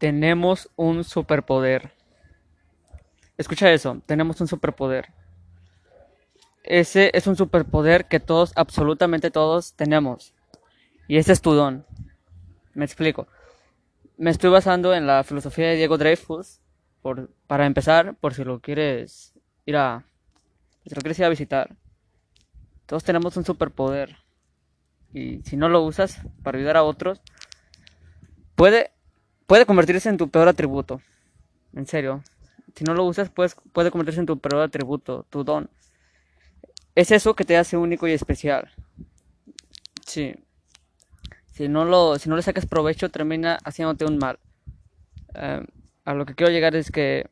Tenemos un superpoder. Escucha eso, tenemos un superpoder. Ese es un superpoder que todos, absolutamente todos, tenemos. Y ese es tu don. Me explico. Me estoy basando en la filosofía de Diego Dreyfus, por, para empezar, por si lo quieres ir a, si lo quieres ir a visitar. Todos tenemos un superpoder. Y si no lo usas para ayudar a otros, puede, puede convertirse en tu peor atributo. En serio. Si no lo usas, puedes, puede convertirse en tu peor atributo, tu don. Es eso que te hace único y especial. Sí. Si no, lo, si no le sacas provecho, termina haciéndote un mal. Eh, a lo que quiero llegar es que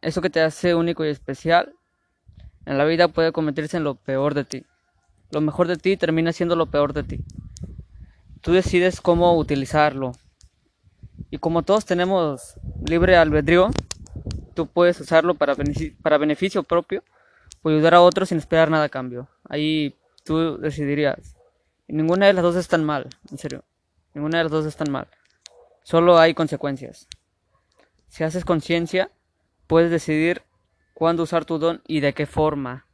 eso que te hace único y especial en la vida puede convertirse en lo peor de ti. Lo mejor de ti termina siendo lo peor de ti. Tú decides cómo utilizarlo. Y como todos tenemos libre albedrío, tú puedes usarlo para, beneficio, para beneficio propio o ayudar a otros sin esperar nada a cambio. Ahí tú decidirías. Ninguna de las dos es tan mal, en serio. Ninguna de las dos es tan mal. Solo hay consecuencias. Si haces conciencia, puedes decidir cuándo usar tu don y de qué forma.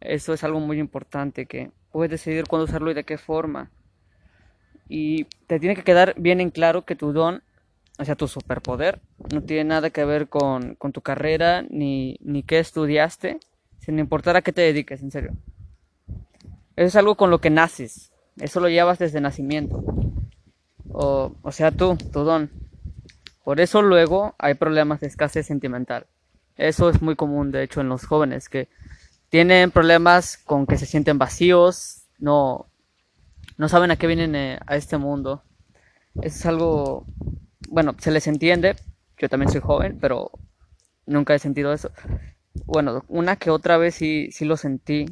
Eso es algo muy importante, que puedes decidir cuándo usarlo y de qué forma. Y te tiene que quedar bien en claro que tu don, o sea, tu superpoder, no tiene nada que ver con, con tu carrera ni, ni qué estudiaste, sin importar a qué te dediques, en serio. Eso es algo con lo que naces, eso lo llevas desde nacimiento. O, o sea, tú, tu don. Por eso luego hay problemas de escasez sentimental. Eso es muy común, de hecho, en los jóvenes, que tienen problemas con que se sienten vacíos, no, no saben a qué vienen eh, a este mundo. Eso es algo, bueno, se les entiende, yo también soy joven, pero nunca he sentido eso. Bueno, una que otra vez sí, sí lo sentí,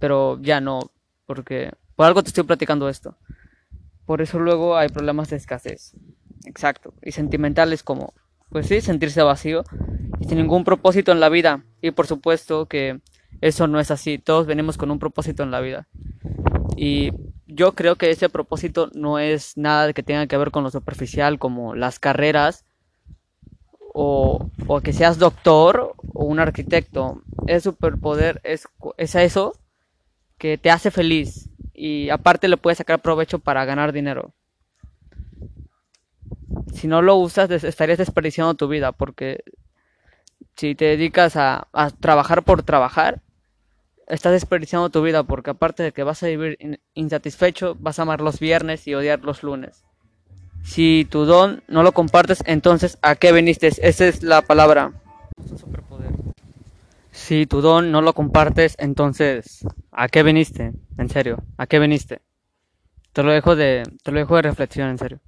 pero ya no, porque por algo te estoy platicando esto. Por eso luego hay problemas de escasez. Exacto. Y sentimentales como, pues sí, sentirse vacío y sin ningún propósito en la vida. Y por supuesto que eso no es así. Todos venimos con un propósito en la vida. Y yo creo que ese propósito no es nada que tenga que ver con lo superficial, como las carreras, o, o que seas doctor o un arquitecto. El superpoder es, es eso que te hace feliz y aparte le puedes sacar provecho para ganar dinero. Si no lo usas, estarías desperdiciando tu vida porque si te dedicas a, a trabajar por trabajar, estás desperdiciando tu vida porque aparte de que vas a vivir insatisfecho, vas a amar los viernes y odiar los lunes. Si tu don no lo compartes, entonces ¿a qué viniste? Esa es la palabra. Si tu don no lo compartes, entonces ¿a qué viniste? En serio, ¿a qué viniste? Te lo dejo de te lo dejo de reflexión, en serio.